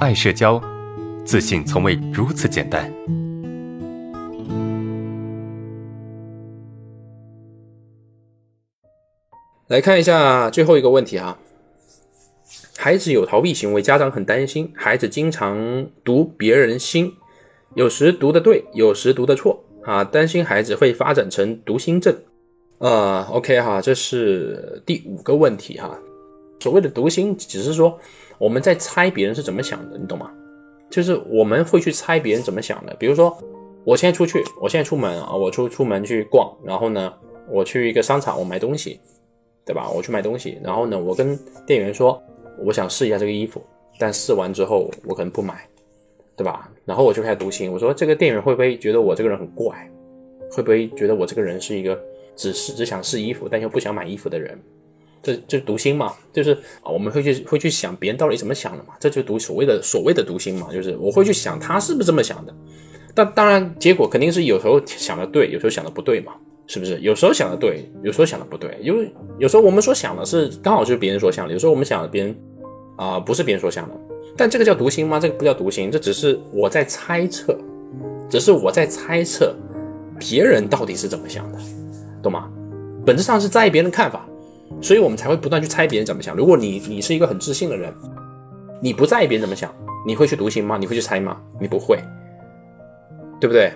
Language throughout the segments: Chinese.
爱社交，自信从未如此简单。来看一下最后一个问题啊，孩子有逃避行为，家长很担心，孩子经常读别人心，有时读的对，有时读的错啊，担心孩子会发展成读心症。呃，OK 哈，这是第五个问题哈。所谓的读心，只是说我们在猜别人是怎么想的，你懂吗？就是我们会去猜别人怎么想的。比如说，我现在出去，我现在出门啊，我出出门去逛，然后呢，我去一个商场，我买东西，对吧？我去买东西，然后呢，我跟店员说，我想试一下这个衣服，但试完之后我可能不买，对吧？然后我就开始读心，我说这个店员会不会觉得我这个人很怪？会不会觉得我这个人是一个只是只想试衣服，但又不想买衣服的人？这这读心嘛，就是啊，我们会去会去想别人到底怎么想的嘛，这就读所谓的所谓的读心嘛，就是我会去想他是不是这么想的，但当然结果肯定是有时候想的对，有时候想的不对嘛，是不是？有时候想的对，有时候想的不对，因为有时候我们所想的是刚好就是别人所想的，有时候我们想的别人啊不是别人所想的，但这个叫读心吗？这个不叫读心，这只是我在猜测，只是我在猜测别人到底是怎么想的，懂吗？本质上是在意别人的看法。所以我们才会不断去猜别人怎么想。如果你你是一个很自信的人，你不在意别人怎么想，你会去读心吗？你会去猜吗？你不会，对不对？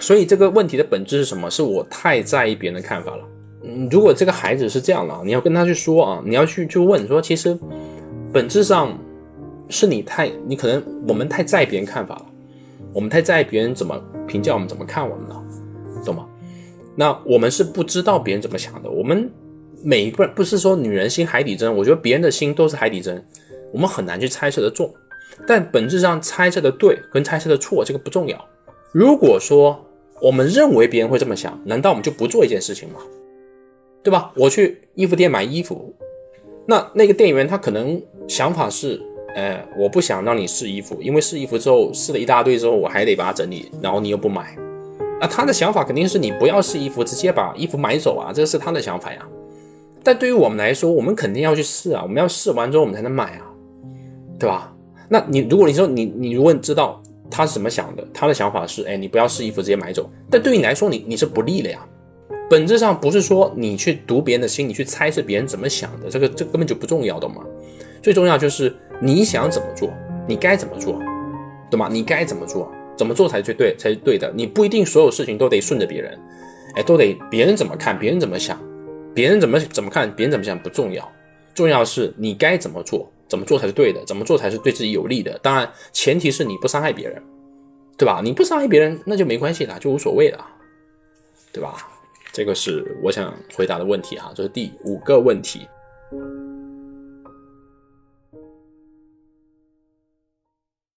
所以这个问题的本质是什么？是我太在意别人的看法了。嗯，如果这个孩子是这样的，你要跟他去说啊，你要去去问说，其实本质上是你太你可能我们太在意别人看法了，我们太在意别人怎么评价我们，怎么看我们了，懂吗？那我们是不知道别人怎么想的，我们。每一个人不是说女人心海底针，我觉得别人的心都是海底针，我们很难去猜测的中。但本质上猜测的对跟猜测的错这个不重要。如果说我们认为别人会这么想，难道我们就不做一件事情吗？对吧？我去衣服店买衣服，那那个店员他可能想法是，呃，我不想让你试衣服，因为试衣服之后试了一大堆之后，我还得把它整理，然后你又不买，那他的想法肯定是你不要试衣服，直接把衣服买走啊，这是他的想法呀。但对于我们来说，我们肯定要去试啊！我们要试完之后，我们才能买啊，对吧？那你如果你说你你如果知道他是怎么想的，他的想法是，哎，你不要试衣服，直接买走。但对于你来说，你你是不利的呀。本质上不是说你去读别人的心，你去猜测别人怎么想的，这个这根本就不重要，懂吗？最重要就是你想怎么做，你该怎么做，懂吗？你该怎么做，怎么做才最对，才是对的。你不一定所有事情都得顺着别人，哎，都得别人怎么看，别人怎么想。别人怎么怎么看，别人怎么想不重要，重要是你该怎么做，怎么做才是对的，怎么做才是对自己有利的。当然，前提是你不伤害别人，对吧？你不伤害别人，那就没关系了，就无所谓了，对吧？这个是我想回答的问题哈，这是第五个问题。